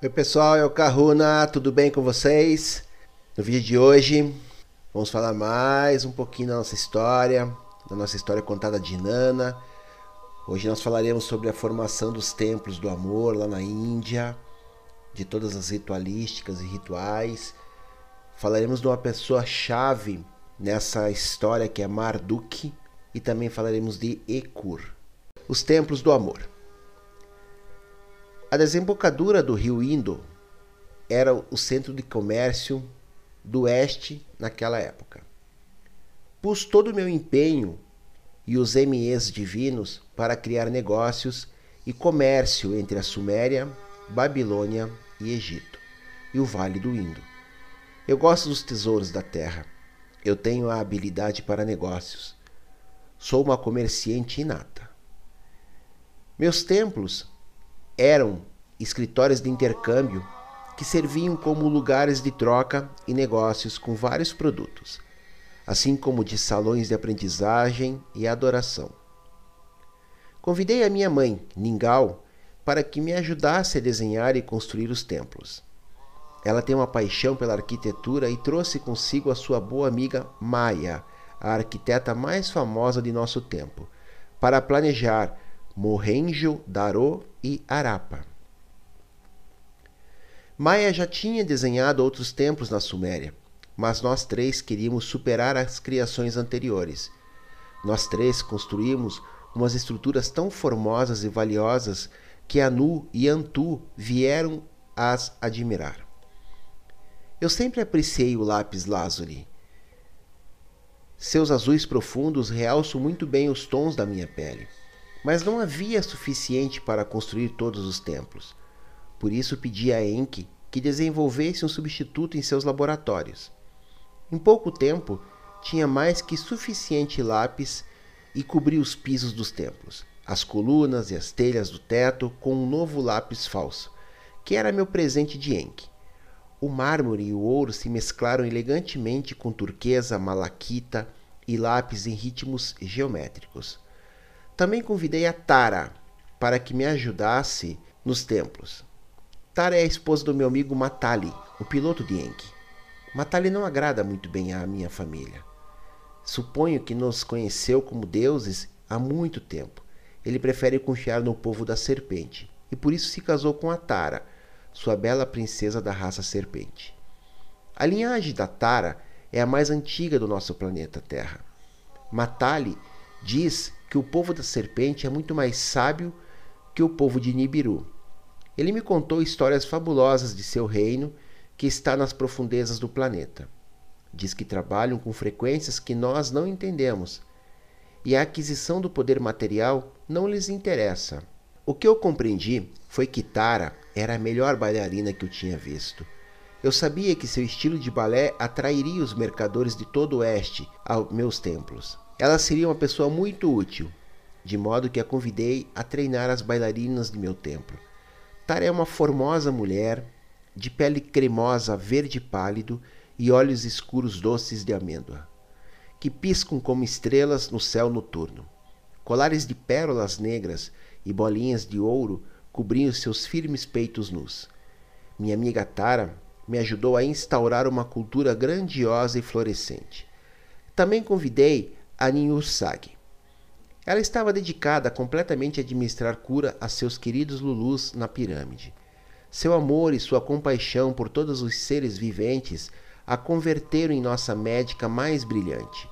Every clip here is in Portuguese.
Oi pessoal, é o Kahuna, tudo bem com vocês? No vídeo de hoje vamos falar mais um pouquinho da nossa história, da nossa história contada de Nana. Hoje nós falaremos sobre a formação dos templos do amor lá na Índia, de todas as ritualísticas e rituais. Falaremos de uma pessoa chave nessa história que é Marduk e também falaremos de Ekur, os templos do amor. A desembocadura do rio Indo era o centro de comércio do oeste naquela época. Pus todo o meu empenho e os MEs divinos para criar negócios e comércio entre a Suméria, Babilônia e Egito, e o Vale do Indo. Eu gosto dos tesouros da terra. Eu tenho a habilidade para negócios. Sou uma comerciante inata. Meus templos eram escritórios de intercâmbio que serviam como lugares de troca e negócios com vários produtos, assim como de salões de aprendizagem e adoração. Convidei a minha mãe, Ningal, para que me ajudasse a desenhar e construir os templos. Ela tem uma paixão pela arquitetura e trouxe consigo a sua boa amiga Maya, a arquiteta mais famosa de nosso tempo, para planejar Mohenjo-Daro e Harappa. Maia já tinha desenhado outros templos na Suméria, mas nós três queríamos superar as criações anteriores. Nós três construímos umas estruturas tão formosas e valiosas que Anu e Antu vieram as admirar. Eu sempre apreciei o lápis lazuli. Seus azuis profundos realçam muito bem os tons da minha pele mas não havia suficiente para construir todos os templos. Por isso pedi a Enki que desenvolvesse um substituto em seus laboratórios. Em pouco tempo, tinha mais que suficiente lápis e cobri os pisos dos templos, as colunas e as telhas do teto com um novo lápis falso, que era meu presente de Enki. O mármore e o ouro se mesclaram elegantemente com turquesa, malaquita e lápis em ritmos geométricos. Também convidei a Tara para que me ajudasse nos templos. Tara é a esposa do meu amigo Matali, o piloto de Enki. Matali não agrada muito bem à minha família. Suponho que nos conheceu como deuses há muito tempo. Ele prefere confiar no povo da serpente e por isso se casou com a Tara, sua bela princesa da raça serpente. A linhagem da Tara é a mais antiga do nosso planeta Terra. Matali diz que o povo da serpente é muito mais sábio que o povo de Nibiru. Ele me contou histórias fabulosas de seu reino que está nas profundezas do planeta. Diz que trabalham com frequências que nós não entendemos e a aquisição do poder material não lhes interessa. O que eu compreendi foi que Tara era a melhor bailarina que eu tinha visto. Eu sabia que seu estilo de balé atrairia os mercadores de todo o oeste aos meus templos. Ela seria uma pessoa muito útil, de modo que a convidei a treinar as bailarinas de meu templo. Tara é uma formosa mulher, de pele cremosa verde pálido e olhos escuros doces de amêndoa, que piscam como estrelas no céu noturno. Colares de pérolas negras e bolinhas de ouro cobriam seus firmes peitos nus. Minha amiga Tara me ajudou a instaurar uma cultura grandiosa e florescente. Também convidei a Ninhursag. Ela estava dedicada completamente a administrar cura a seus queridos Lulus na pirâmide. Seu amor e sua compaixão por todos os seres viventes a converteram em nossa médica mais brilhante.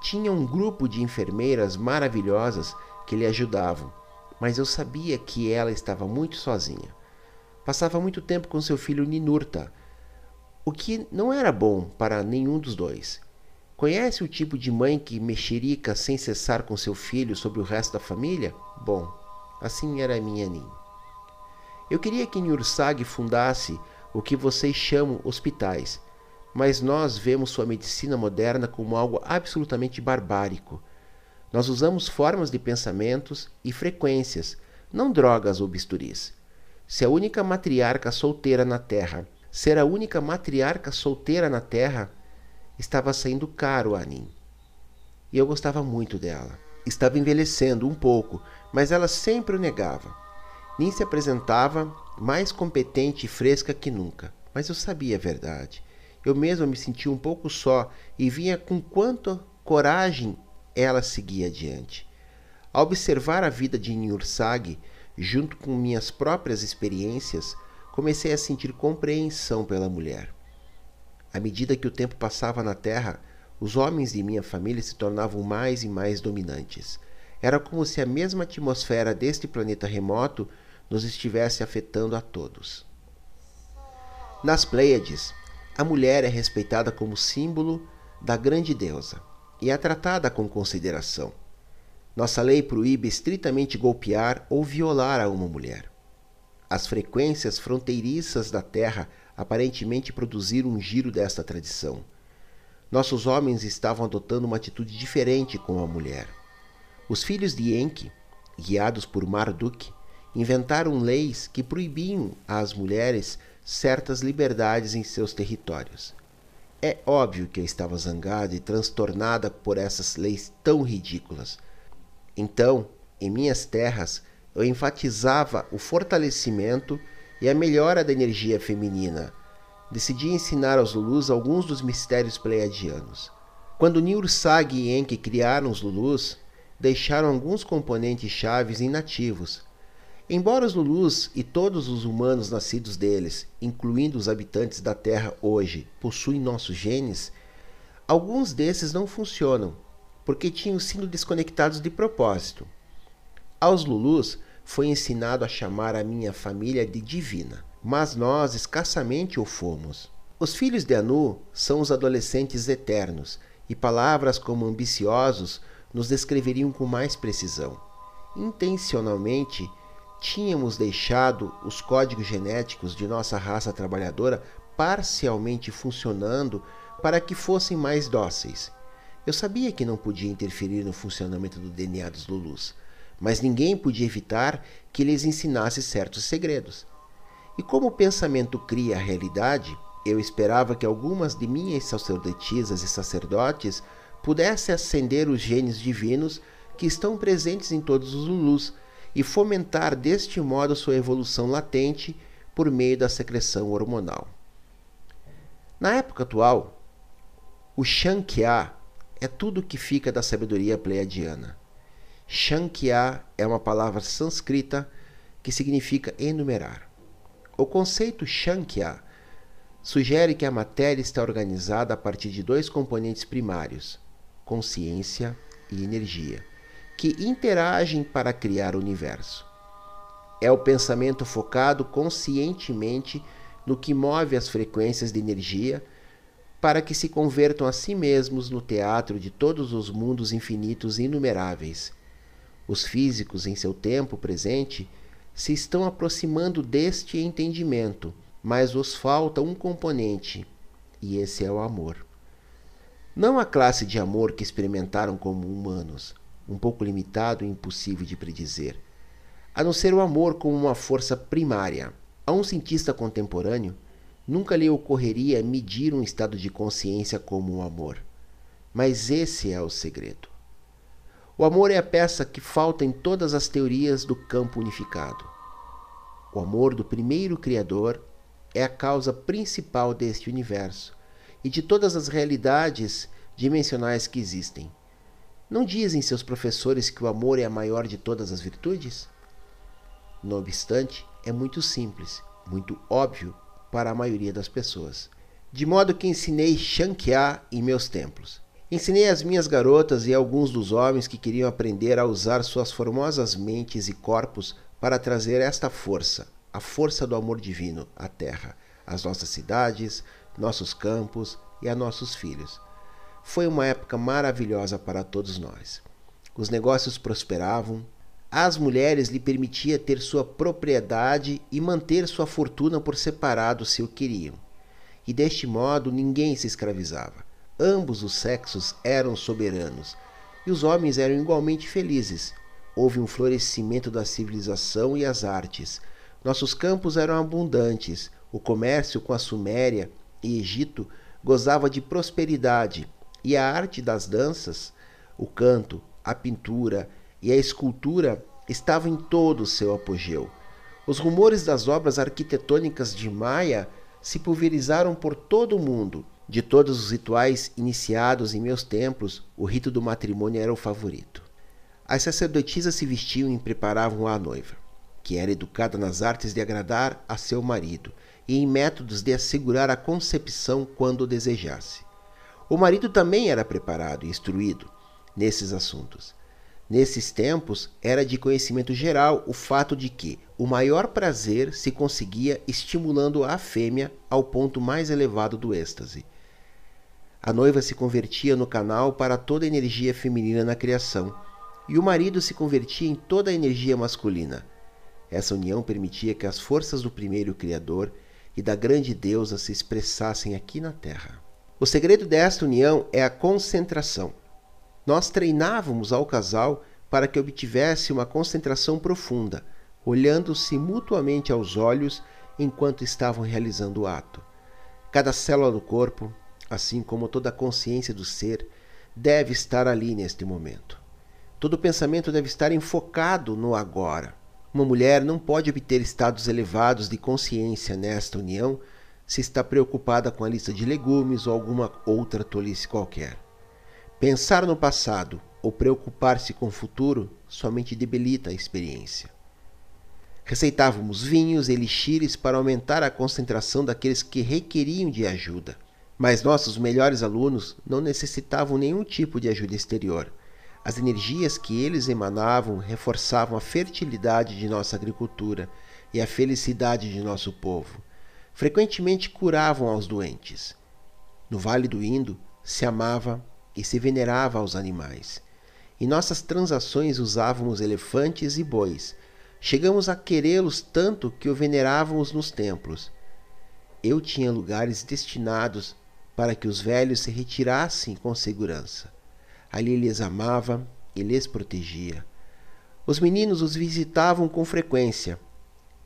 Tinha um grupo de enfermeiras maravilhosas que lhe ajudavam, mas eu sabia que ela estava muito sozinha. Passava muito tempo com seu filho Ninurta, o que não era bom para nenhum dos dois. Conhece o tipo de mãe que mexerica sem cessar com seu filho sobre o resto da família? Bom, assim era a minha Nin. Eu queria que Nursag fundasse o que vocês chamam hospitais, mas nós vemos sua medicina moderna como algo absolutamente barbárico. Nós usamos formas de pensamentos e frequências, não drogas ou bisturis. Se a única matriarca solteira na Terra ser a única matriarca solteira na Terra, estava saindo caro a Anin. E eu gostava muito dela. Estava envelhecendo um pouco, mas ela sempre o negava. Nin se apresentava mais competente e fresca que nunca, mas eu sabia a verdade. Eu mesmo me sentia um pouco só e vinha com quanta coragem ela seguia adiante. Ao observar a vida de Niursag, junto com minhas próprias experiências, comecei a sentir compreensão pela mulher. À medida que o tempo passava na Terra, os homens de minha família se tornavam mais e mais dominantes. Era como se a mesma atmosfera deste planeta remoto nos estivesse afetando a todos. Nas Pleiades, a mulher é respeitada como símbolo da grande deusa e é tratada com consideração. Nossa lei proíbe estritamente golpear ou violar a uma mulher. As frequências fronteiriças da Terra aparentemente produziram um giro desta tradição. Nossos homens estavam adotando uma atitude diferente com a mulher. Os filhos de Enki, guiados por Marduk, inventaram leis que proibiam às mulheres certas liberdades em seus territórios. É óbvio que eu estava zangada e transtornada por essas leis tão ridículas então, em minhas terras, eu enfatizava o fortalecimento e a melhora da energia feminina. Decidi ensinar aos Lulus alguns dos mistérios pleiadianos. Quando Niursag e Enki criaram os Lulus, deixaram alguns componentes chaves inativos. Embora os Lulus e todos os humanos nascidos deles, incluindo os habitantes da Terra hoje, possuem nossos genes, alguns desses não funcionam porque tinham sido desconectados de propósito. Aos Lulus foi ensinado a chamar a minha família de divina, mas nós escassamente o fomos. Os filhos de Anu são os adolescentes eternos, e palavras como ambiciosos nos descreveriam com mais precisão. Intencionalmente, tínhamos deixado os códigos genéticos de nossa raça trabalhadora parcialmente funcionando para que fossem mais dóceis eu sabia que não podia interferir no funcionamento do DNA dos Lulus, mas ninguém podia evitar que lhes ensinasse certos segredos. E como o pensamento cria a realidade, eu esperava que algumas de minhas sacerdotisas e sacerdotes pudessem acender os genes divinos que estão presentes em todos os Lulus e fomentar deste modo sua evolução latente por meio da secreção hormonal. Na época atual, o Shankya é tudo que fica da sabedoria pleiadiana. Shankya é uma palavra sânscrita que significa enumerar. O conceito Shankya sugere que a matéria está organizada a partir de dois componentes primários, consciência e energia, que interagem para criar o universo. É o pensamento focado conscientemente no que move as frequências de energia para que se convertam a si mesmos no teatro de todos os mundos infinitos e inumeráveis. Os físicos, em seu tempo presente, se estão aproximando deste entendimento, mas os falta um componente, e esse é o amor. Não a classe de amor que experimentaram como humanos, um pouco limitado e impossível de predizer, a não ser o amor como uma força primária. A um cientista contemporâneo, Nunca lhe ocorreria medir um estado de consciência como o amor. Mas esse é o segredo. O amor é a peça que falta em todas as teorias do campo unificado. O amor do primeiro Criador é a causa principal deste universo e de todas as realidades dimensionais que existem. Não dizem seus professores que o amor é a maior de todas as virtudes? Não obstante, é muito simples, muito óbvio para a maioria das pessoas. De modo que ensinei Shankya em meus templos. Ensinei às minhas garotas e alguns dos homens que queriam aprender a usar suas formosas mentes e corpos para trazer esta força, a força do amor divino, à Terra, às nossas cidades, nossos campos e a nossos filhos. Foi uma época maravilhosa para todos nós. Os negócios prosperavam, às mulheres lhe permitia ter sua propriedade e manter sua fortuna por separado se o queriam. E deste modo ninguém se escravizava. Ambos os sexos eram soberanos e os homens eram igualmente felizes. Houve um florescimento da civilização e as artes. Nossos campos eram abundantes. O comércio com a Suméria e Egito gozava de prosperidade e a arte das danças, o canto, a pintura e a escultura estavam em todo o seu apogeu. Os rumores das obras arquitetônicas de Maia se pulverizaram por todo o mundo. De todos os rituais iniciados em meus templos, o rito do matrimônio era o favorito. As sacerdotisas se vestiam e preparavam a noiva, que era educada nas artes de agradar a seu marido e em métodos de assegurar a concepção quando o desejasse. O marido também era preparado e instruído nesses assuntos. Nesses tempos, era de conhecimento geral o fato de que o maior prazer se conseguia estimulando a fêmea ao ponto mais elevado do êxtase. A noiva se convertia no canal para toda a energia feminina na criação, e o marido se convertia em toda a energia masculina. Essa união permitia que as forças do primeiro Criador e da grande deusa se expressassem aqui na Terra. O segredo desta união é a concentração. Nós treinávamos ao casal para que obtivesse uma concentração profunda, olhando-se mutuamente aos olhos enquanto estavam realizando o ato. Cada célula do corpo, assim como toda a consciência do ser, deve estar ali neste momento. Todo pensamento deve estar enfocado no agora. Uma mulher não pode obter estados elevados de consciência nesta união se está preocupada com a lista de legumes ou alguma outra tolice qualquer. Pensar no passado ou preocupar-se com o futuro somente debilita a experiência. Receitávamos vinhos e elixires para aumentar a concentração daqueles que requeriam de ajuda. Mas nossos melhores alunos não necessitavam nenhum tipo de ajuda exterior. As energias que eles emanavam reforçavam a fertilidade de nossa agricultura e a felicidade de nosso povo. Frequentemente curavam aos doentes. No Vale do Indo se amava e se venerava aos animais. Em nossas transações usávamos elefantes e bois. Chegamos a querê-los tanto que o venerávamos nos templos. Eu tinha lugares destinados para que os velhos se retirassem com segurança. Ali lhes amava e lhes protegia. Os meninos os visitavam com frequência.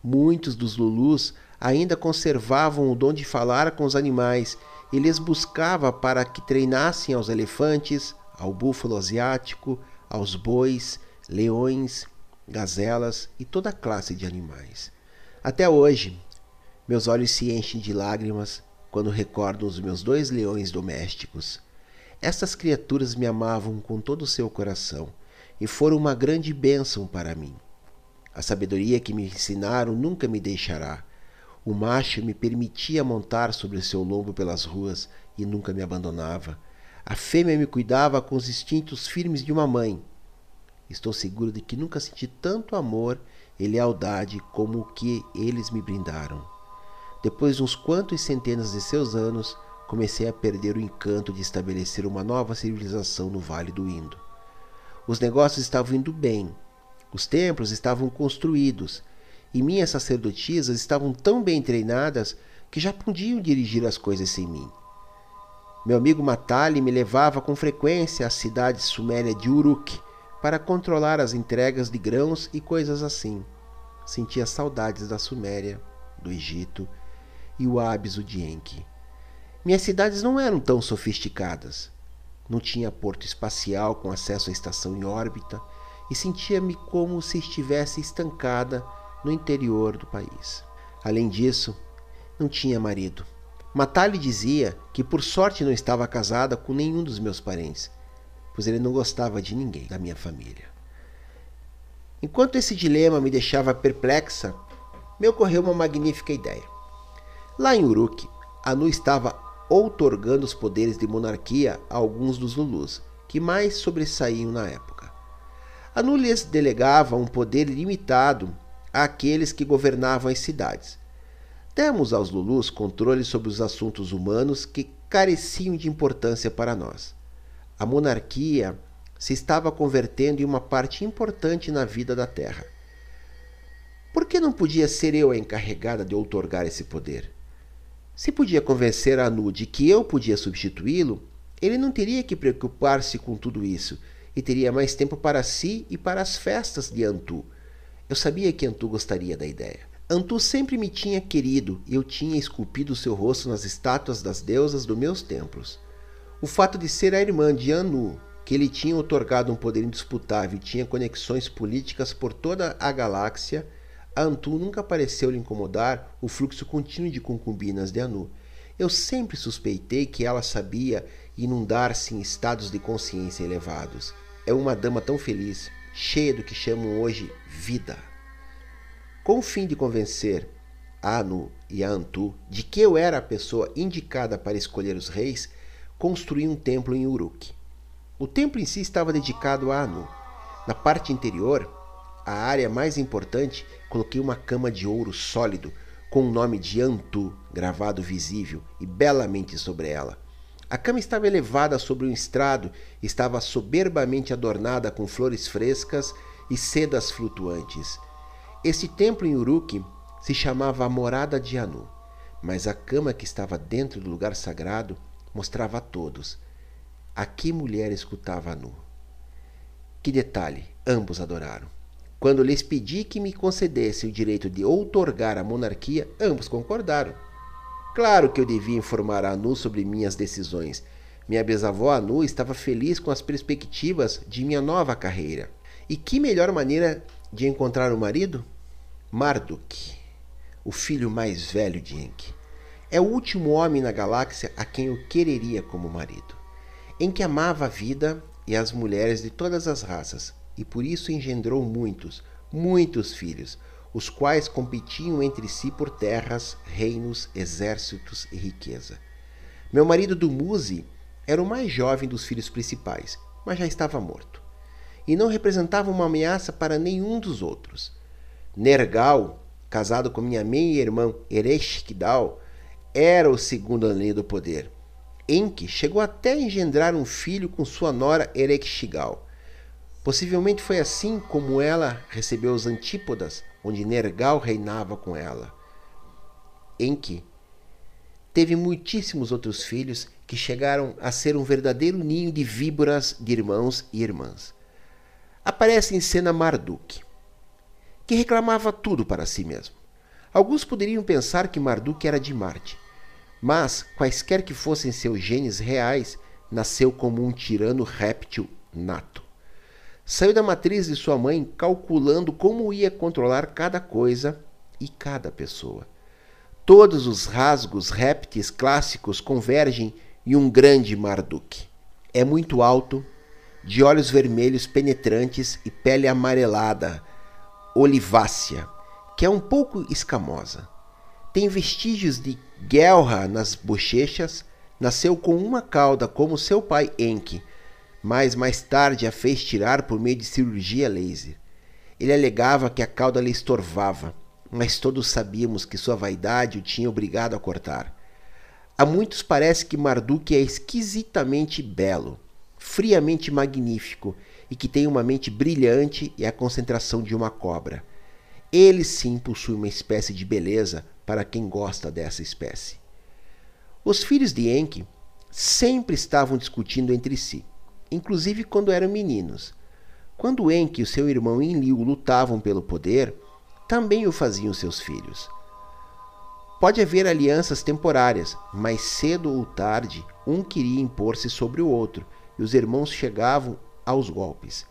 Muitos dos Lulus ainda conservavam o dom de falar com os animais e lhes buscava para que treinassem aos elefantes, ao búfalo asiático, aos bois, leões, gazelas e toda classe de animais. Até hoje, meus olhos se enchem de lágrimas quando recordo os meus dois leões domésticos. Estas criaturas me amavam com todo o seu coração e foram uma grande bênção para mim. A sabedoria que me ensinaram nunca me deixará. O macho me permitia montar sobre seu lombo pelas ruas e nunca me abandonava. A fêmea me cuidava com os instintos firmes de uma mãe. Estou seguro de que nunca senti tanto amor e lealdade como o que eles me brindaram. Depois de uns quantos centenas de seus anos, comecei a perder o encanto de estabelecer uma nova civilização no Vale do Indo. Os negócios estavam indo bem, os templos estavam construídos e minhas sacerdotisas estavam tão bem treinadas que já podiam dirigir as coisas sem mim. Meu amigo Matali me levava com frequência à cidade suméria de Uruk para controlar as entregas de grãos e coisas assim. Sentia saudades da Suméria, do Egito e o Abiso de Enki. Minhas cidades não eram tão sofisticadas. Não tinha porto espacial com acesso à estação em órbita e sentia-me como se estivesse estancada no interior do país. Além disso, não tinha marido. Matali dizia que por sorte não estava casada com nenhum dos meus parentes, pois ele não gostava de ninguém da minha família. Enquanto esse dilema me deixava perplexa, me ocorreu uma magnífica ideia. Lá em Uruk, Anu estava outorgando os poderes de monarquia a alguns dos Lulus, que mais sobressaíam na época. Anu lhes delegava um poder limitado àqueles que governavam as cidades. Demos aos Lulus controle sobre os assuntos humanos que careciam de importância para nós. A monarquia se estava convertendo em uma parte importante na vida da Terra. Por que não podia ser eu a encarregada de outorgar esse poder? Se podia convencer Anu de que eu podia substituí-lo, ele não teria que preocupar-se com tudo isso e teria mais tempo para si e para as festas de Antu. Eu sabia que Antu gostaria da ideia. Antu sempre me tinha querido e eu tinha esculpido seu rosto nas estátuas das deusas dos meus templos. O fato de ser a irmã de Anu, que ele tinha otorgado um poder indisputável e tinha conexões políticas por toda a galáxia, a Antu nunca pareceu lhe incomodar o fluxo contínuo de concubinas de Anu. Eu sempre suspeitei que ela sabia inundar-se em estados de consciência elevados. É uma dama tão feliz, cheia do que chamam hoje vida. Com o fim de convencer a Anu e a Antu de que eu era a pessoa indicada para escolher os reis, construí um templo em Uruk. O templo em si estava dedicado a Anu. Na parte interior, a área mais importante, coloquei uma cama de ouro sólido com o nome de Antu gravado visível e belamente sobre ela. A cama estava elevada sobre um estrado estava soberbamente adornada com flores frescas e sedas flutuantes. Esse templo em Uruk se chamava a Morada de Anu, mas a cama que estava dentro do lugar sagrado mostrava a todos a que mulher escutava Anu. Que detalhe, ambos adoraram. Quando lhes pedi que me concedesse o direito de outorgar a monarquia, ambos concordaram. Claro que eu devia informar a Anu sobre minhas decisões. Minha bisavó Anu estava feliz com as perspectivas de minha nova carreira. E que melhor maneira de encontrar o marido? Marduk, o filho mais velho de Enki. É o último homem na galáxia a quem eu quereria como marido. Enki amava a vida e as mulheres de todas as raças, e por isso engendrou muitos, muitos filhos, os quais competiam entre si por terras, reinos, exércitos e riqueza. Meu marido Dumuzi era o mais jovem dos filhos principais, mas já estava morto, e não representava uma ameaça para nenhum dos outros. Nergal, casado com minha meia-irmã Ereshkigal, era o segundo anel do poder. Enki chegou até a engendrar um filho com sua nora Ereshkigal. Possivelmente foi assim como ela recebeu os antípodas, onde Nergal reinava com ela. Enki teve muitíssimos outros filhos que chegaram a ser um verdadeiro ninho de víboras de irmãos e irmãs. Aparece em cena Marduk, que reclamava tudo para si mesmo. Alguns poderiam pensar que Marduk era de Marte, mas, quaisquer que fossem seus genes reais, nasceu como um tirano réptil nato. Saiu da matriz de sua mãe calculando como ia controlar cada coisa e cada pessoa. Todos os rasgos répteis clássicos convergem em um grande Marduk. É muito alto, de olhos vermelhos penetrantes e pele amarelada, olivácea, que é um pouco escamosa. Tem vestígios de guelra nas bochechas, nasceu com uma cauda como seu pai Enki, mas mais tarde a fez tirar por meio de cirurgia laser. Ele alegava que a cauda lhe estorvava, mas todos sabíamos que sua vaidade o tinha obrigado a cortar. A muitos parece que Marduk é esquisitamente belo, friamente magnífico e que tem uma mente brilhante e a concentração de uma cobra. Ele sim possui uma espécie de beleza para quem gosta dessa espécie. Os filhos de Enki sempre estavam discutindo entre si inclusive quando eram meninos. Quando Enki e seu irmão Enlil lutavam pelo poder, também o faziam seus filhos. Pode haver alianças temporárias, mas cedo ou tarde um queria impor-se sobre o outro e os irmãos chegavam aos golpes.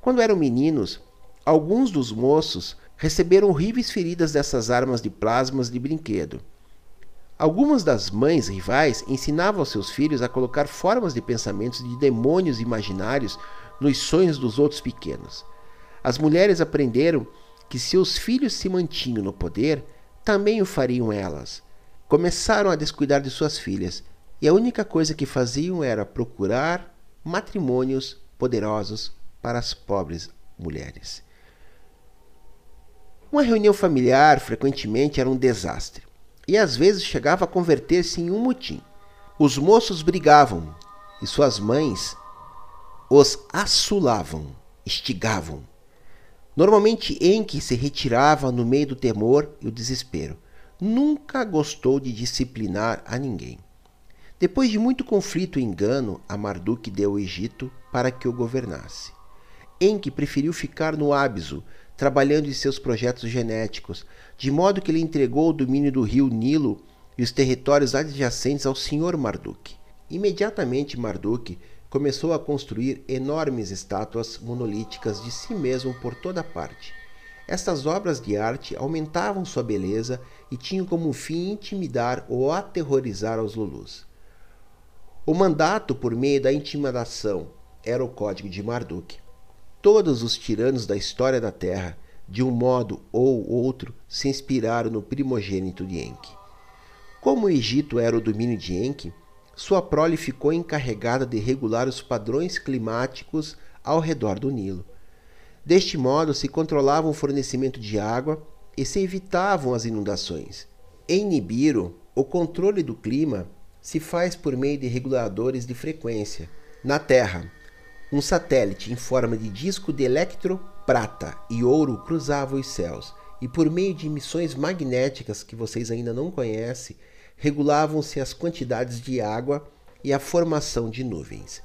Quando eram meninos, alguns dos moços receberam horríveis feridas dessas armas de plasmas de brinquedo. Algumas das mães rivais ensinavam seus filhos a colocar formas de pensamentos de demônios imaginários nos sonhos dos outros pequenos. As mulheres aprenderam que se os filhos se mantinham no poder, também o fariam elas. Começaram a descuidar de suas filhas, e a única coisa que faziam era procurar matrimônios poderosos para as pobres mulheres. Uma reunião familiar frequentemente era um desastre e às vezes chegava a converter-se em um motim. Os moços brigavam e suas mães os assulavam, estigavam. Normalmente Enki se retirava no meio do temor e o desespero. Nunca gostou de disciplinar a ninguém. Depois de muito conflito e engano, a Marduk deu o Egito para que o governasse. Enki preferiu ficar no Ábiso, trabalhando em seus projetos genéticos, de modo que ele entregou o domínio do rio Nilo e os territórios adjacentes ao senhor Marduk. Imediatamente Marduk começou a construir enormes estátuas monolíticas de si mesmo por toda parte. Estas obras de arte aumentavam sua beleza e tinham como fim intimidar ou aterrorizar os Lulus. O mandato por meio da intimidação era o código de Marduk. Todos os tiranos da história da Terra, de um modo ou outro, se inspiraram no primogênito de Enki. Como o Egito era o domínio de Enki, sua prole ficou encarregada de regular os padrões climáticos ao redor do Nilo. Deste modo, se controlava o fornecimento de água e se evitavam as inundações. Em Nibiru, o controle do clima se faz por meio de reguladores de frequência. Na Terra, um satélite em forma de disco de electro, prata e ouro cruzava os céus e, por meio de missões magnéticas que vocês ainda não conhecem, regulavam-se as quantidades de água e a formação de nuvens.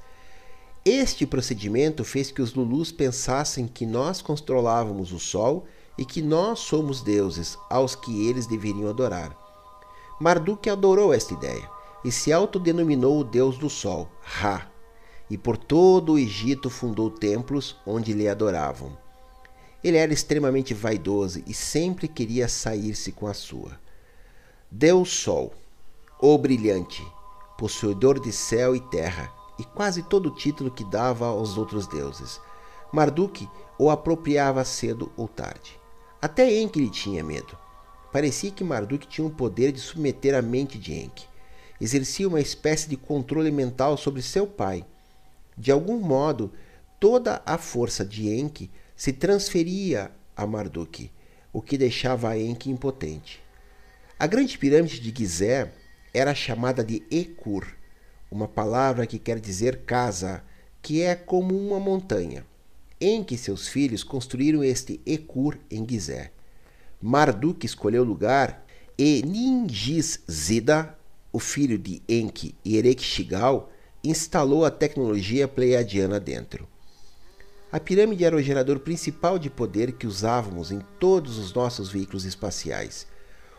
Este procedimento fez que os Lulus pensassem que nós controlávamos o Sol e que nós somos deuses aos que eles deveriam adorar. Marduk adorou esta ideia e se autodenominou o deus do Sol, Ra, e por todo o Egito fundou templos onde lhe adoravam. Ele era extremamente vaidoso e sempre queria sair-se com a sua. Deus Sol, o brilhante, possuidor de céu e terra, e quase todo o título que dava aos outros deuses. Marduk o apropriava cedo ou tarde. Até Enki lhe tinha medo. Parecia que Marduk tinha o poder de submeter a mente de Enki. Exercia uma espécie de controle mental sobre seu pai. De algum modo, toda a força de Enki se transferia a Marduk, o que deixava Enki impotente. A grande pirâmide de Gizé era chamada de Ekur, uma palavra que quer dizer casa, que é como uma montanha, em que seus filhos construíram este Ekur em Gizé. Marduk escolheu o lugar e Ningis Zida, o filho de Enki e Erekshigal, instalou a tecnologia pleiadiana dentro. A pirâmide era o gerador principal de poder que usávamos em todos os nossos veículos espaciais.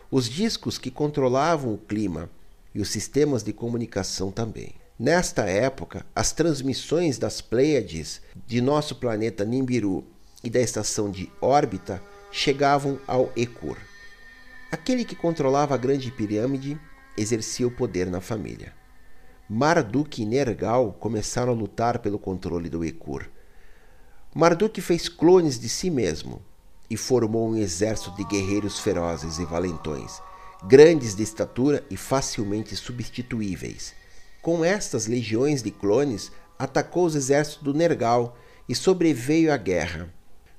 Os discos que controlavam o clima e os sistemas de comunicação também. Nesta época, as transmissões das Pleiades de nosso planeta Nimbiru e da estação de órbita chegavam ao Ekur. Aquele que controlava a grande pirâmide exercia o poder na família. Marduk e Nergal começaram a lutar pelo controle do Ekur. Marduk fez clones de si mesmo e formou um exército de guerreiros ferozes e valentões grandes de estatura e facilmente substituíveis. Com estas legiões de clones, atacou os exércitos do Nergal e sobreveio a guerra.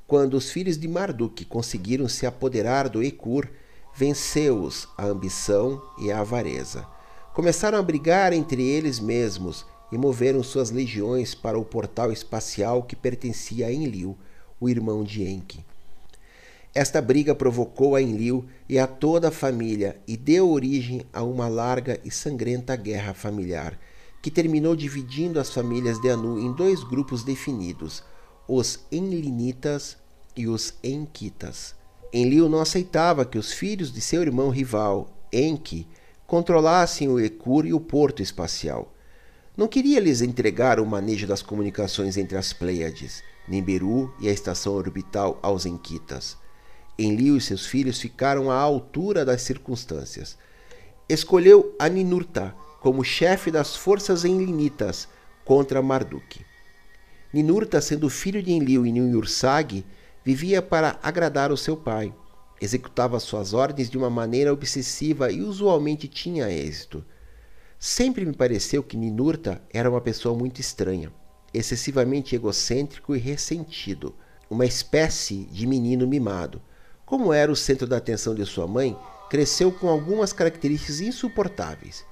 Quando os filhos de Marduk conseguiram se apoderar do Ekur, venceu-os a ambição e a avareza. Começaram a brigar entre eles mesmos e moveram suas legiões para o portal espacial que pertencia a Enlil, o irmão de Enki. Esta briga provocou a Enlil e a toda a família e deu origem a uma larga e sangrenta guerra familiar, que terminou dividindo as famílias de Anu em dois grupos definidos, os Enlinitas e os Enkitas. Enlil não aceitava que os filhos de seu irmão rival, Enki, controlassem o Ekur e o porto espacial. Não queria lhes entregar o manejo das comunicações entre as Pleiades, Nimberu e a estação orbital aos Enkitas. Enlil e seus filhos ficaram à altura das circunstâncias. Escolheu Aninurta como chefe das forças enlinitas contra Marduk. Ninurta, sendo filho de Enlil e Ninhursag, vivia para agradar o seu pai. Executava suas ordens de uma maneira obsessiva e usualmente tinha êxito. Sempre me pareceu que Ninurta era uma pessoa muito estranha, excessivamente egocêntrico e ressentido, uma espécie de menino mimado. Como era o centro da atenção de sua mãe, cresceu com algumas características insuportáveis.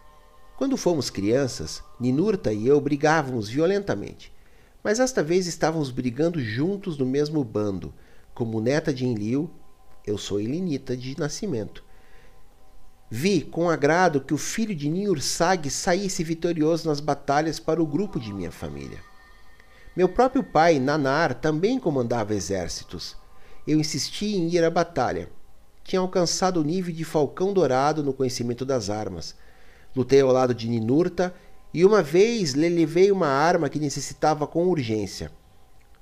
Quando fomos crianças, Ninurta e eu brigávamos violentamente, mas esta vez estávamos brigando juntos no mesmo bando. Como neta de Enlil, eu sou Elinita de nascimento. Vi com agrado que o filho de Niursag saísse vitorioso nas batalhas para o grupo de minha família. Meu próprio pai, Nanar, também comandava exércitos eu insisti em ir à batalha. Tinha alcançado o nível de falcão dourado no conhecimento das armas. Lutei ao lado de Ninurta e uma vez lhe levei uma arma que necessitava com urgência.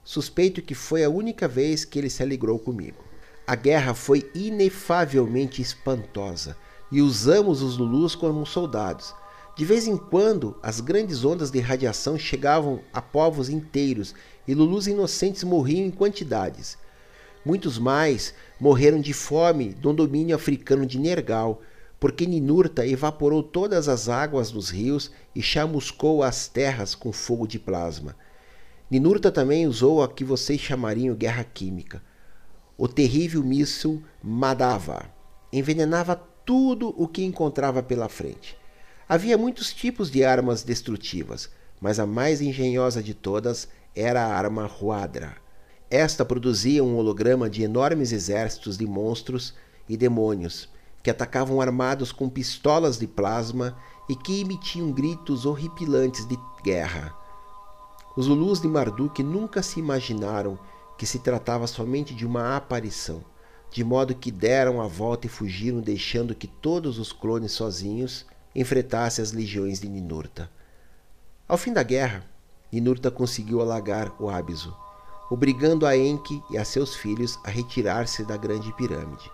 Suspeito que foi a única vez que ele se alegrou comigo. A guerra foi inefavelmente espantosa e usamos os Lulus como soldados. De vez em quando, as grandes ondas de radiação chegavam a povos inteiros e Lulus inocentes morriam em quantidades. Muitos mais morreram de fome no domínio africano de Nergal, porque Ninurta evaporou todas as águas dos rios e chamuscou as terras com fogo de plasma. Ninurta também usou a que vocês chamariam guerra química o terrível míssil Madava envenenava tudo o que encontrava pela frente. Havia muitos tipos de armas destrutivas, mas a mais engenhosa de todas era a arma Ruadra. Esta produzia um holograma de enormes exércitos de monstros e demônios que atacavam armados com pistolas de plasma e que emitiam gritos horripilantes de guerra. Os Zulus de Marduk nunca se imaginaram que se tratava somente de uma aparição, de modo que deram a volta e fugiram, deixando que todos os clones sozinhos enfrentassem as legiões de Ninurta. Ao fim da guerra, Ninurta conseguiu alagar o Abiso, obrigando a Enki e a seus filhos a retirar-se da grande pirâmide.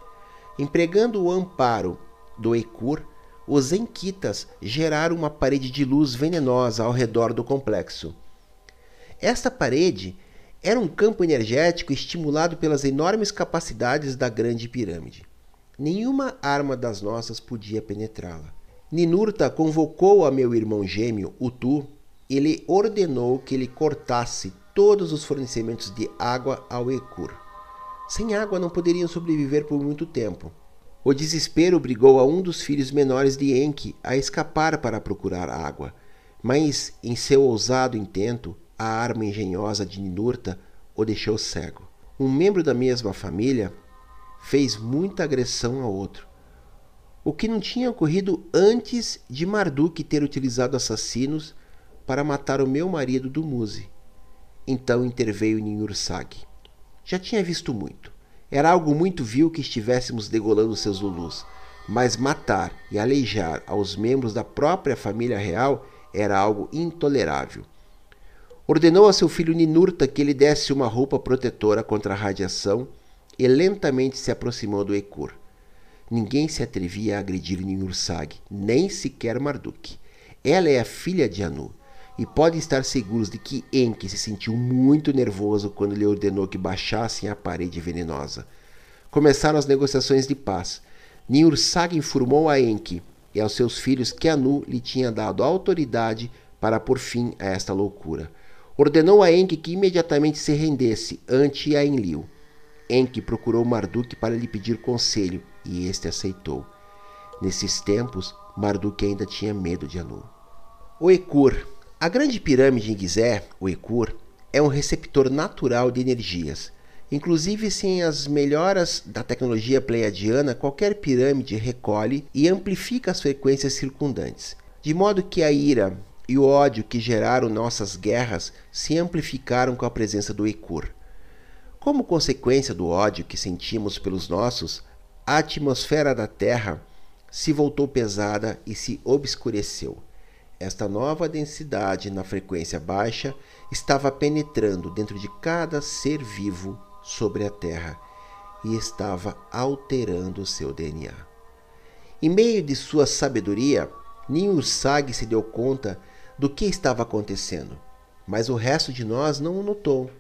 Empregando o amparo do Ekur, os Enkitas geraram uma parede de luz venenosa ao redor do complexo. Esta parede era um campo energético estimulado pelas enormes capacidades da Grande Pirâmide. Nenhuma arma das nossas podia penetrá-la. Ninurta convocou a meu irmão gêmeo, Utu, e lhe ordenou que ele cortasse todos os fornecimentos de água ao Ekur. Sem água não poderiam sobreviver por muito tempo. O desespero obrigou a um dos filhos menores de Enki a escapar para procurar água, mas, em seu ousado intento, a arma engenhosa de Ninurta o deixou cego. Um membro da mesma família fez muita agressão ao outro, o que não tinha ocorrido antes de Marduk ter utilizado assassinos para matar o meu marido do Muse. Então interveio Ninhursag. Já tinha visto muito. Era algo muito vil que estivéssemos degolando seus Lulus, mas matar e aleijar aos membros da própria família real era algo intolerável. Ordenou a seu filho Ninurta que lhe desse uma roupa protetora contra a radiação e lentamente se aproximou do Ekur. Ninguém se atrevia a agredir Ninursag, nem sequer Marduk. Ela é a filha de Anu, e podem estar seguros de que Enki se sentiu muito nervoso quando lhe ordenou que baixassem a parede venenosa. Começaram as negociações de paz. Niursag informou a Enki e aos seus filhos que Anu lhe tinha dado autoridade para pôr fim a esta loucura ordenou a Enki que imediatamente se rendesse ante a Enlil. Enki procurou Marduk para lhe pedir conselho e este aceitou. Nesses tempos, Marduk ainda tinha medo de Anu. O Ekur. A grande pirâmide em Gizé, o Ekur, é um receptor natural de energias. Inclusive, sem as melhoras da tecnologia pleiadiana, qualquer pirâmide recolhe e amplifica as frequências circundantes, de modo que a ira, e o ódio que geraram nossas guerras se amplificaram com a presença do Ekur. Como consequência do ódio que sentimos pelos nossos, a atmosfera da Terra se voltou pesada e se obscureceu. Esta nova densidade na frequência baixa estava penetrando dentro de cada ser vivo sobre a Terra e estava alterando seu DNA. Em meio de sua sabedoria, Ninhursag se deu conta do que estava acontecendo, mas o resto de nós não o notou.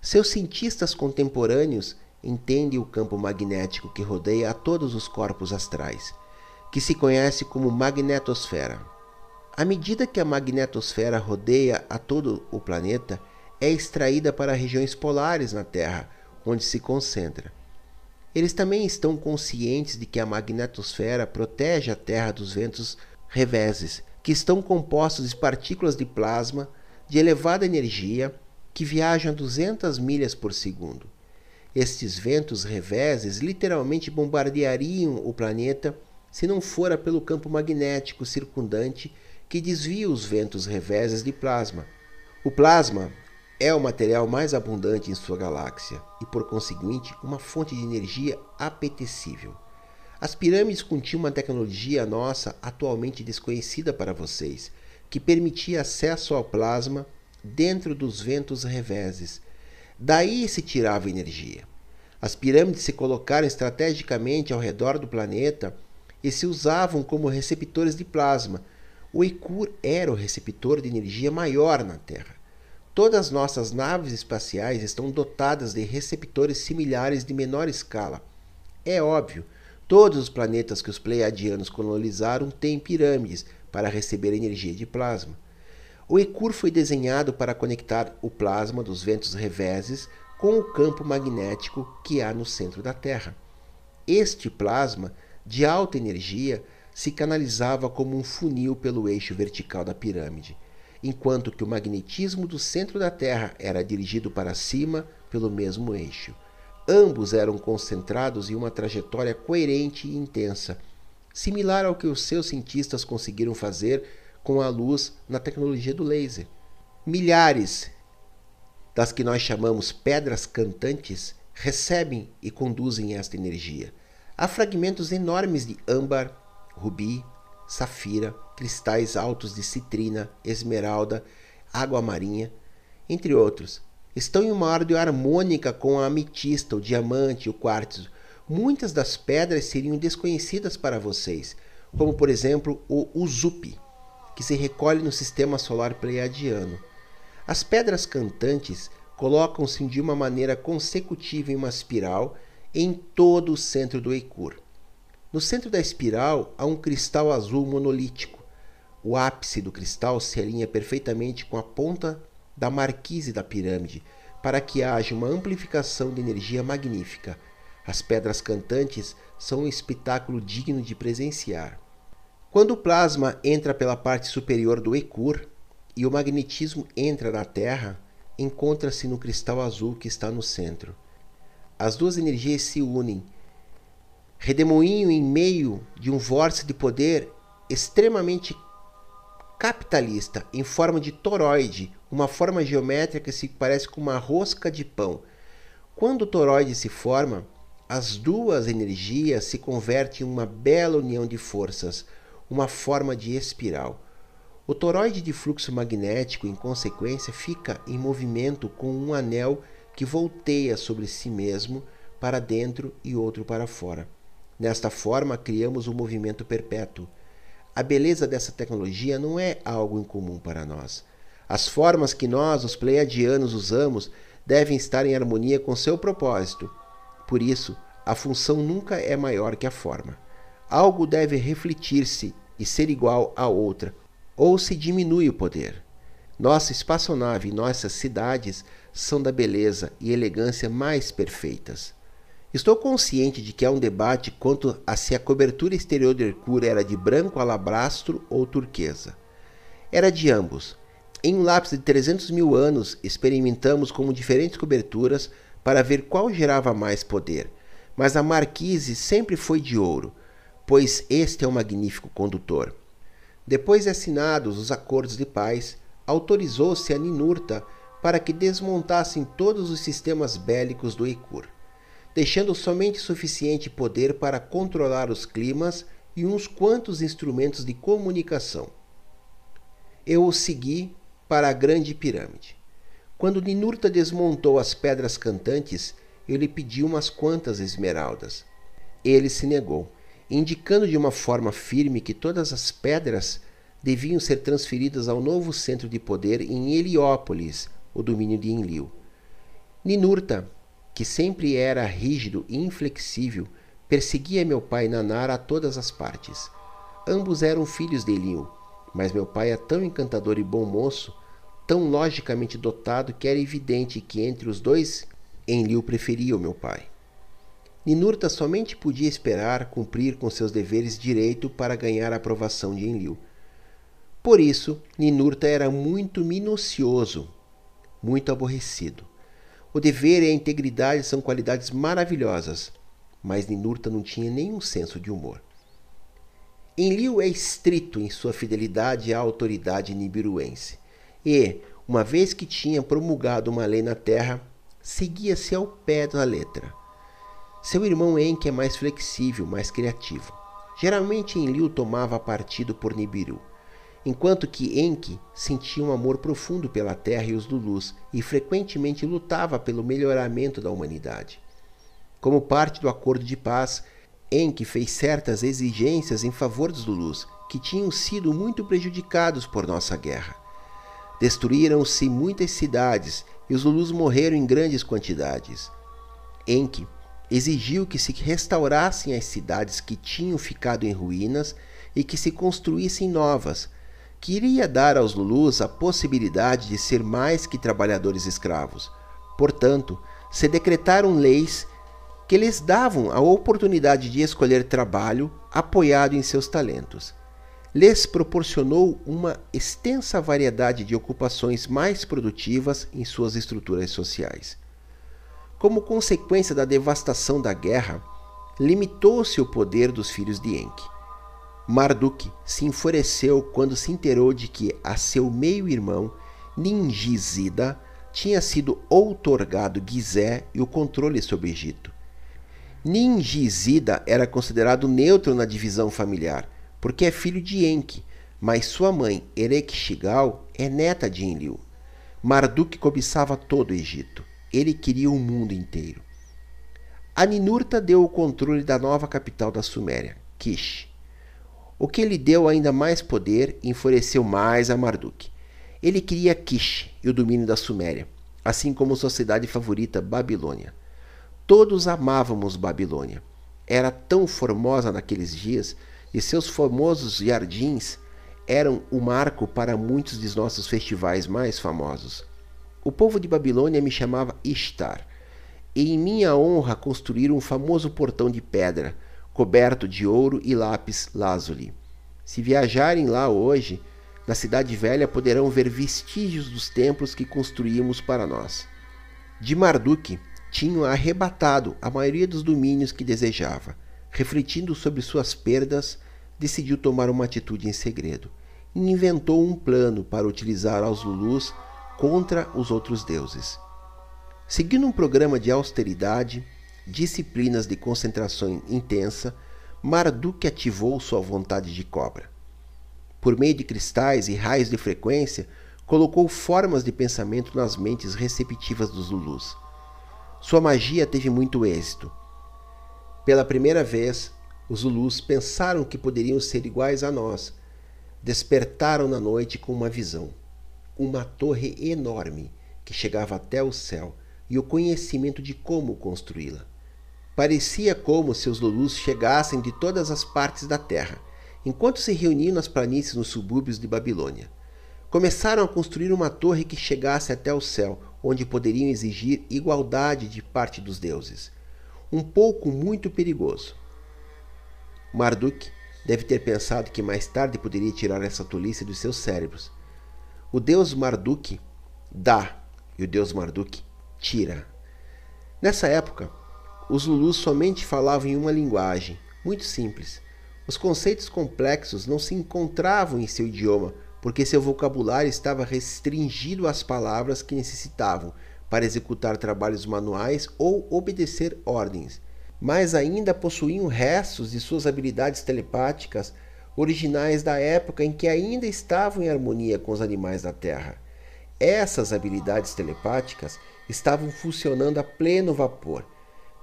Seus cientistas contemporâneos entendem o campo magnético que rodeia a todos os corpos astrais, que se conhece como magnetosfera. À medida que a magnetosfera rodeia a todo o planeta, é extraída para regiões polares na Terra, onde se concentra. Eles também estão conscientes de que a magnetosfera protege a Terra dos ventos reveses que estão compostos de partículas de plasma de elevada energia que viajam a 200 milhas por segundo. Estes ventos reveses literalmente bombardeariam o planeta se não fora pelo campo magnético circundante que desvia os ventos reveses de plasma. O plasma é o material mais abundante em sua galáxia e, por conseguinte, uma fonte de energia apetecível. As pirâmides continham uma tecnologia nossa atualmente desconhecida para vocês, que permitia acesso ao plasma dentro dos ventos reveses. Daí se tirava energia. As pirâmides se colocaram estrategicamente ao redor do planeta e se usavam como receptores de plasma. O Ekur era o receptor de energia maior na Terra. Todas as nossas naves espaciais estão dotadas de receptores similares de menor escala. É óbvio, todos os planetas que os pleiadianos colonizaram têm pirâmides para receber energia de plasma. O Ekur foi desenhado para conectar o plasma dos ventos reveses com o campo magnético que há no centro da Terra. Este plasma, de alta energia, se canalizava como um funil pelo eixo vertical da pirâmide enquanto que o magnetismo do centro da Terra era dirigido para cima pelo mesmo eixo. Ambos eram concentrados em uma trajetória coerente e intensa, similar ao que os seus cientistas conseguiram fazer com a luz na tecnologia do laser. Milhares das que nós chamamos pedras cantantes recebem e conduzem esta energia. Há fragmentos enormes de âmbar, rubi, safira, cristais altos de citrina, esmeralda, água marinha, entre outros. Estão em uma ordem harmônica com a ametista, o diamante o quartzo. Muitas das pedras seriam desconhecidas para vocês, como por exemplo o usupi, que se recolhe no sistema solar pleiadiano. As pedras cantantes colocam-se de uma maneira consecutiva em uma espiral em todo o centro do Eicur. No centro da espiral há um cristal azul monolítico. O ápice do cristal se alinha perfeitamente com a ponta da marquise da pirâmide, para que haja uma amplificação de energia magnífica. As pedras cantantes são um espetáculo digno de presenciar. Quando o plasma entra pela parte superior do Ekur e o magnetismo entra na Terra, encontra-se no cristal azul que está no centro. As duas energias se unem redemoinho em meio de um vórtice de poder extremamente capitalista, em forma de toroide, uma forma geométrica se parece com uma rosca de pão. Quando o toroide se forma, as duas energias se convertem em uma bela união de forças, uma forma de espiral. O toroide de fluxo magnético, em consequência, fica em movimento com um anel que volteia sobre si mesmo para dentro e outro para fora. Desta forma, criamos um movimento perpétuo. A beleza dessa tecnologia não é algo incomum para nós. As formas que nós, os pleiadianos, usamos devem estar em harmonia com seu propósito. Por isso, a função nunca é maior que a forma. Algo deve refletir-se e ser igual a outra, ou se diminui o poder. Nossa espaçonave e nossas cidades são da beleza e elegância mais perfeitas. Estou consciente de que há um debate quanto a se a cobertura exterior do Hercule era de branco alabastro ou turquesa. Era de ambos. Em um lapso de 300 mil anos, experimentamos com diferentes coberturas para ver qual gerava mais poder, mas a marquise sempre foi de ouro, pois este é um magnífico condutor. Depois de assinados os acordos de paz, autorizou-se a Ninurta para que desmontassem todos os sistemas bélicos do Ekur deixando somente suficiente poder para controlar os climas e uns quantos instrumentos de comunicação. Eu o segui para a grande pirâmide. Quando Ninurta desmontou as pedras cantantes, eu lhe pedi umas quantas esmeraldas. Ele se negou, indicando de uma forma firme que todas as pedras deviam ser transferidas ao novo centro de poder em Heliópolis, o domínio de Enlil. Ninurta que sempre era rígido e inflexível, perseguia meu pai Nanar a todas as partes. Ambos eram filhos de Eliu, mas meu pai é tão encantador e bom moço, tão logicamente dotado que era evidente que entre os dois Enlil preferia o meu pai. Ninurta somente podia esperar cumprir com seus deveres direito para ganhar a aprovação de Enlil. Por isso, Ninurta era muito minucioso, muito aborrecido. O dever e a integridade são qualidades maravilhosas, mas Ninurta não tinha nenhum senso de humor. Enlil é estrito em sua fidelidade à autoridade nibiruense e, uma vez que tinha promulgado uma lei na terra, seguia-se ao pé da letra. Seu irmão Enki é mais flexível, mais criativo. Geralmente Enlil tomava partido por Nibiru enquanto que Enki sentia um amor profundo pela Terra e os Lulus e frequentemente lutava pelo melhoramento da humanidade. Como parte do acordo de paz, Enki fez certas exigências em favor dos Zulus, que tinham sido muito prejudicados por nossa guerra. Destruíram-se muitas cidades e os Zulus morreram em grandes quantidades. Enki exigiu que se restaurassem as cidades que tinham ficado em ruínas e que se construíssem novas, que iria dar aos Lulus a possibilidade de ser mais que trabalhadores escravos. Portanto, se decretaram leis que lhes davam a oportunidade de escolher trabalho apoiado em seus talentos. Lhes proporcionou uma extensa variedade de ocupações mais produtivas em suas estruturas sociais. Como consequência da devastação da guerra, limitou-se o poder dos filhos de Enki. Marduk se enfureceu quando se enterou de que a seu meio-irmão, Ningizida, tinha sido outorgado Gizé e o controle sobre o Egito. Ningizida era considerado neutro na divisão familiar, porque é filho de Enki, mas sua mãe, Erekshigal, é neta de Enlil. Marduk cobiçava todo o Egito. Ele queria o mundo inteiro. A Ninurta deu o controle da nova capital da Suméria, Kish. O que lhe deu ainda mais poder e enfureceu mais a Marduk. Ele queria Kish e o domínio da Suméria, assim como sua cidade favorita, Babilônia. Todos amávamos Babilônia. Era tão formosa naqueles dias e seus famosos jardins eram o marco para muitos dos nossos festivais mais famosos. O povo de Babilônia me chamava Ishtar, e em minha honra construíram um famoso portão de pedra, coberto de ouro e lápis lazuli. Se viajarem lá hoje, na cidade velha poderão ver vestígios dos templos que construímos para nós. De Marduk, tinham arrebatado a maioria dos domínios que desejava. Refletindo sobre suas perdas, decidiu tomar uma atitude em segredo e inventou um plano para utilizar aos Lulus contra os outros deuses. Seguindo um programa de austeridade, disciplinas de concentração intensa, Marduk ativou sua vontade de cobra. Por meio de cristais e raios de frequência, colocou formas de pensamento nas mentes receptivas dos Lulus. Sua magia teve muito êxito. Pela primeira vez, os Zulus pensaram que poderiam ser iguais a nós. Despertaram na noite com uma visão. Uma torre enorme que chegava até o céu e o conhecimento de como construí-la. Parecia como se os Lulus chegassem de todas as partes da terra, enquanto se reuniam nas planícies nos subúrbios de Babilônia. Começaram a construir uma torre que chegasse até o céu, onde poderiam exigir igualdade de parte dos deuses. Um pouco muito perigoso. Marduk deve ter pensado que mais tarde poderia tirar essa tolice dos seus cérebros. O deus Marduk dá e o deus Marduk tira. Nessa época, os Lulus somente falavam em uma linguagem, muito simples. Os conceitos complexos não se encontravam em seu idioma, porque seu vocabulário estava restringido às palavras que necessitavam para executar trabalhos manuais ou obedecer ordens, mas ainda possuíam restos de suas habilidades telepáticas originais da época em que ainda estavam em harmonia com os animais da Terra. Essas habilidades telepáticas estavam funcionando a pleno vapor,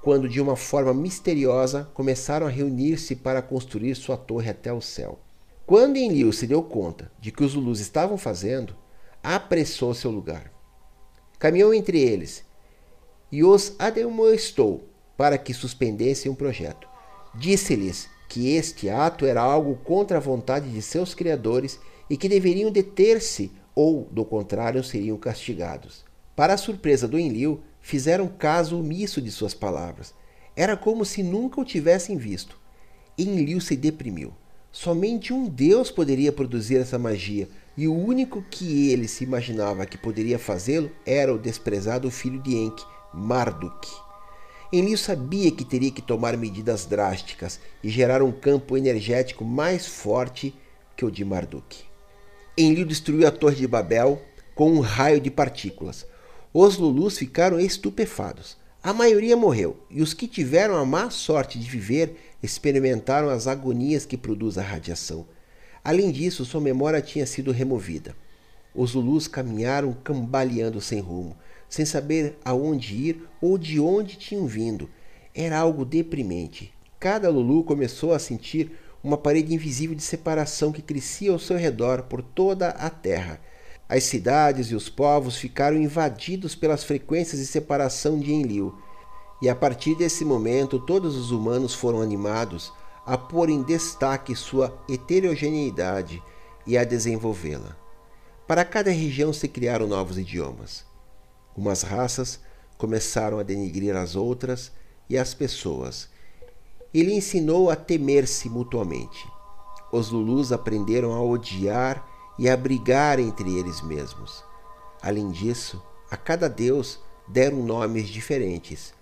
quando de uma forma misteriosa começaram a reunir-se para construir sua torre até o céu. Quando Enlil se deu conta de que os Zulus estavam fazendo, apressou seu lugar. Caminhou entre eles e os ademoestou para que suspendessem o um projeto. Disse-lhes que este ato era algo contra a vontade de seus criadores e que deveriam deter-se ou, do contrário, seriam castigados. Para a surpresa do Enlil, fizeram caso omisso de suas palavras. Era como se nunca o tivessem visto. Enlil se deprimiu. Somente um Deus poderia produzir essa magia, e o único que ele se imaginava que poderia fazê-lo era o desprezado filho de Enki, Marduk. Enlil sabia que teria que tomar medidas drásticas e gerar um campo energético mais forte que o de Marduk. Enlil destruiu a Torre de Babel com um raio de partículas. Os Lulus ficaram estupefados. A maioria morreu, e os que tiveram a má sorte de viver experimentaram as agonias que produz a radiação. Além disso, sua memória tinha sido removida. Os Zulus caminharam cambaleando sem rumo, sem saber aonde ir ou de onde tinham vindo. Era algo deprimente. Cada Lulu começou a sentir uma parede invisível de separação que crescia ao seu redor por toda a terra. As cidades e os povos ficaram invadidos pelas frequências de separação de Enlil. E a partir desse momento, todos os humanos foram animados a pôr em destaque sua heterogeneidade e a desenvolvê-la. Para cada região se criaram novos idiomas. Umas raças começaram a denigrir as outras e as pessoas. Ele ensinou a temer-se mutuamente. Os Lulus aprenderam a odiar e a brigar entre eles mesmos. Além disso, a cada deus deram nomes diferentes.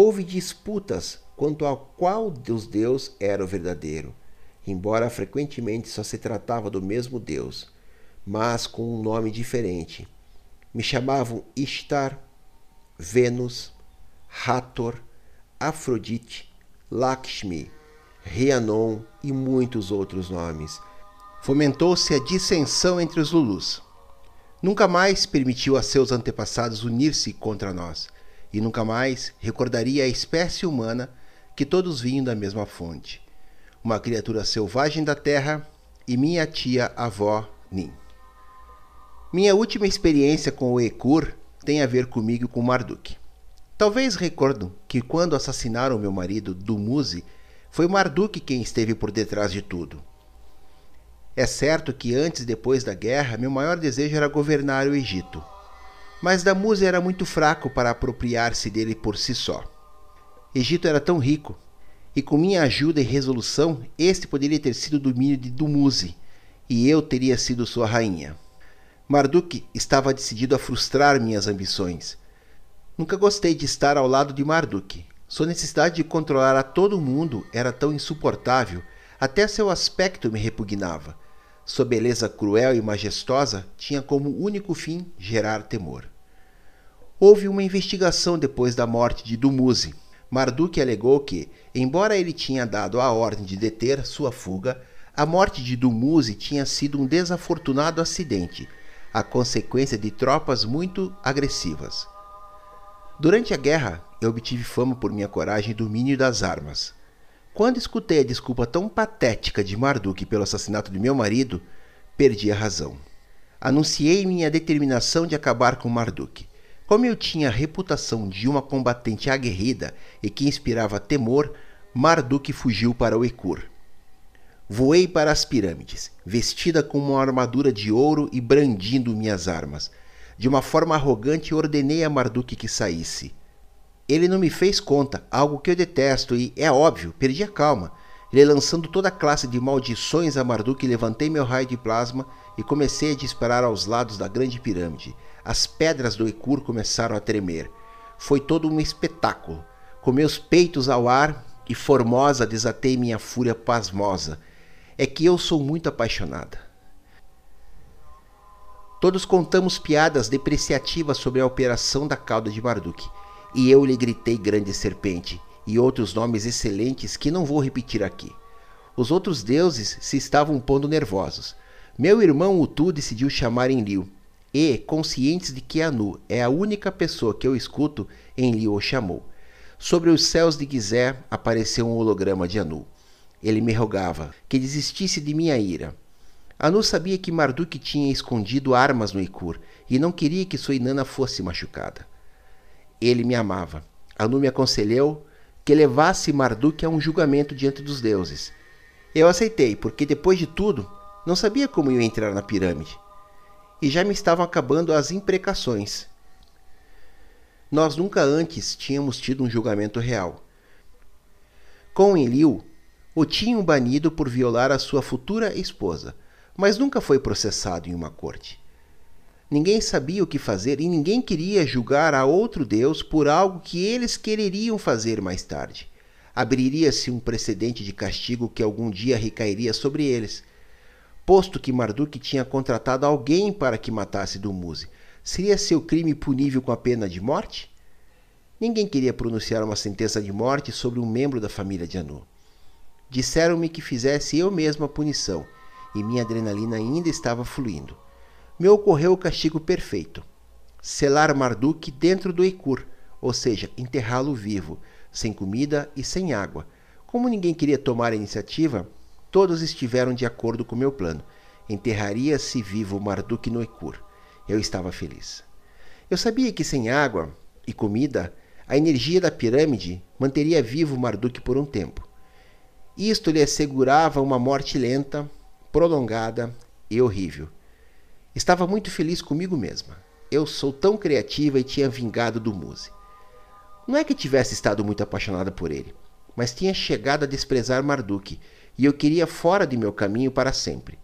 Houve disputas quanto a qual dos deus era o verdadeiro, embora frequentemente só se tratava do mesmo deus, mas com um nome diferente. Me chamavam Ishtar, Vênus, Hathor, Afrodite, Lakshmi, Rhiannon e muitos outros nomes. Fomentou-se a dissensão entre os Lulus. Nunca mais permitiu a seus antepassados unir-se contra nós, e nunca mais recordaria a espécie humana que todos vinham da mesma fonte. Uma criatura selvagem da terra e minha tia-avó Nin. Minha última experiência com o Ekur tem a ver comigo e com Marduk. Talvez recordam que quando assassinaram meu marido, Dumuzi, foi Marduk quem esteve por detrás de tudo. É certo que antes e depois da guerra, meu maior desejo era governar o Egito. Mas Dumuzi era muito fraco para apropriar-se dele por si só. Egito era tão rico, e com minha ajuda e resolução, este poderia ter sido o domínio de Dumuzi, e eu teria sido sua rainha. Marduk estava decidido a frustrar minhas ambições. Nunca gostei de estar ao lado de Marduk. Sua necessidade de controlar a todo mundo era tão insuportável, até seu aspecto me repugnava. Sua beleza cruel e majestosa tinha como único fim gerar temor. Houve uma investigação depois da morte de Dumuzi. Marduk alegou que, embora ele tinha dado a ordem de deter sua fuga, a morte de Dumuzi tinha sido um desafortunado acidente a consequência de tropas muito agressivas. Durante a guerra, eu obtive fama por minha coragem e domínio das armas. Quando escutei a desculpa tão patética de Marduk pelo assassinato de meu marido, perdi a razão. Anunciei minha determinação de acabar com Marduk. Como eu tinha a reputação de uma combatente aguerrida e que inspirava temor, Marduk fugiu para o Ekur. Voei para as pirâmides, vestida com uma armadura de ouro e brandindo minhas armas. De uma forma arrogante, ordenei a Marduk que saísse. Ele não me fez conta, algo que eu detesto, e, é óbvio, perdi a calma. Ele lançando toda classe de maldições a Marduk, levantei meu raio de plasma e comecei a disparar aos lados da grande pirâmide. As pedras do Ekur começaram a tremer. Foi todo um espetáculo. Com meus peitos ao ar e formosa desatei minha fúria pasmosa é que eu sou muito apaixonada. Todos contamos piadas depreciativas sobre a operação da cauda de Marduk, e eu lhe gritei grande serpente e outros nomes excelentes que não vou repetir aqui. Os outros deuses se estavam pondo nervosos. Meu irmão Utu decidiu chamar Enlil, e, conscientes de que Anu é a única pessoa que eu escuto, Enlil o chamou. Sobre os céus de Gizé apareceu um holograma de Anu. Ele me rogava que desistisse de minha ira. Anu sabia que Marduk tinha escondido armas no Ikur e não queria que sua Inanna fosse machucada. Ele me amava. Anu me aconselhou que levasse Marduk a um julgamento diante dos deuses. Eu aceitei, porque depois de tudo, não sabia como ia entrar na pirâmide. E já me estavam acabando as imprecações. Nós nunca antes tínhamos tido um julgamento real. Com Enlil, o tinham banido por violar a sua futura esposa, mas nunca foi processado em uma corte. Ninguém sabia o que fazer e ninguém queria julgar a outro Deus por algo que eles quereriam fazer mais tarde. Abriria-se um precedente de castigo que algum dia recairia sobre eles. Posto que Marduk tinha contratado alguém para que matasse Dumuzi, seria seu crime punível com a pena de morte? Ninguém queria pronunciar uma sentença de morte sobre um membro da família de Anu. Disseram-me que fizesse eu mesmo a punição, e minha adrenalina ainda estava fluindo. Me ocorreu o castigo perfeito: selar Marduk dentro do Ekur, ou seja, enterrá-lo vivo, sem comida e sem água. Como ninguém queria tomar a iniciativa, todos estiveram de acordo com meu plano. Enterraria-se vivo Marduk no Ekur. Eu estava feliz. Eu sabia que sem água e comida, a energia da pirâmide manteria vivo Marduk por um tempo. Isto lhe assegurava uma morte lenta, prolongada e horrível. Estava muito feliz comigo mesma. Eu sou tão criativa e tinha vingado do Muse. Não é que tivesse estado muito apaixonada por ele, mas tinha chegado a desprezar Marduk e eu queria fora de meu caminho para sempre.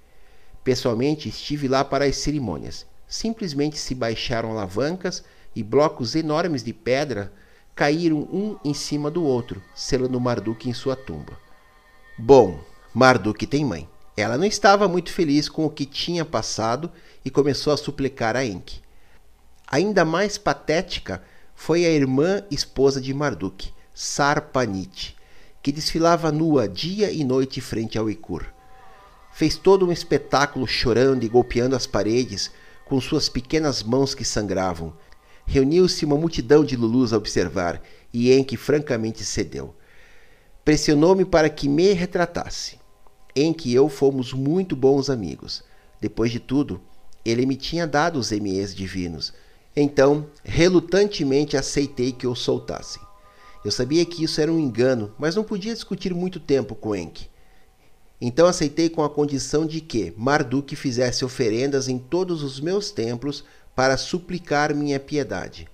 Pessoalmente, estive lá para as cerimônias. Simplesmente se baixaram alavancas e blocos enormes de pedra caíram um em cima do outro, selando Marduk em sua tumba. Bom, Marduk tem mãe. Ela não estava muito feliz com o que tinha passado e começou a suplicar a Enki. Ainda mais patética foi a irmã esposa de Marduk, Sarpanit, que desfilava nua dia e noite frente ao Ikur. Fez todo um espetáculo chorando e golpeando as paredes com suas pequenas mãos que sangravam. Reuniu-se uma multidão de Lulus a observar e Enki francamente cedeu. Pressionou-me para que me retratasse. Enki e eu fomos muito bons amigos. Depois de tudo, ele me tinha dado os MEs divinos então, relutantemente aceitei que o soltassem. Eu sabia que isso era um engano, mas não podia discutir muito tempo com Enki. Então aceitei com a condição de que Marduk fizesse oferendas em todos os meus templos para suplicar minha piedade.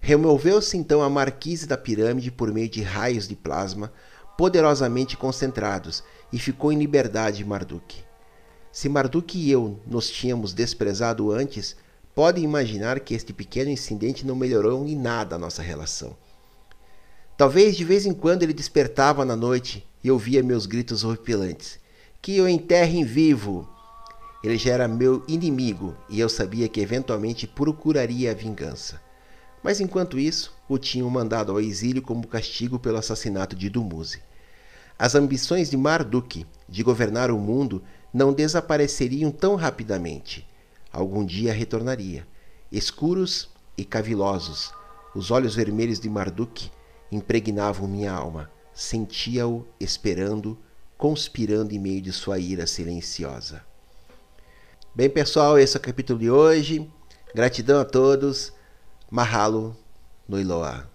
Removeu-se então a marquise da pirâmide por meio de raios de plasma poderosamente concentrados e ficou em liberdade Marduk. Se Marduk e eu nos tínhamos desprezado antes, Podem imaginar que este pequeno incidente não melhorou em nada a nossa relação. Talvez de vez em quando ele despertava na noite e ouvia meus gritos horripilantes. Que eu enterrem vivo! Ele já era meu inimigo e eu sabia que eventualmente procuraria a vingança. Mas enquanto isso, o tinham mandado ao exílio como castigo pelo assassinato de Dumuzi. As ambições de Marduk de governar o mundo não desapareceriam tão rapidamente algum dia retornaria. Escuros e cavilosos, os olhos vermelhos de Marduk impregnavam minha alma. Sentia-o esperando, conspirando em meio de sua ira silenciosa. Bem, pessoal, esse é o capítulo de hoje. Gratidão a todos. Mahalo no Iloa.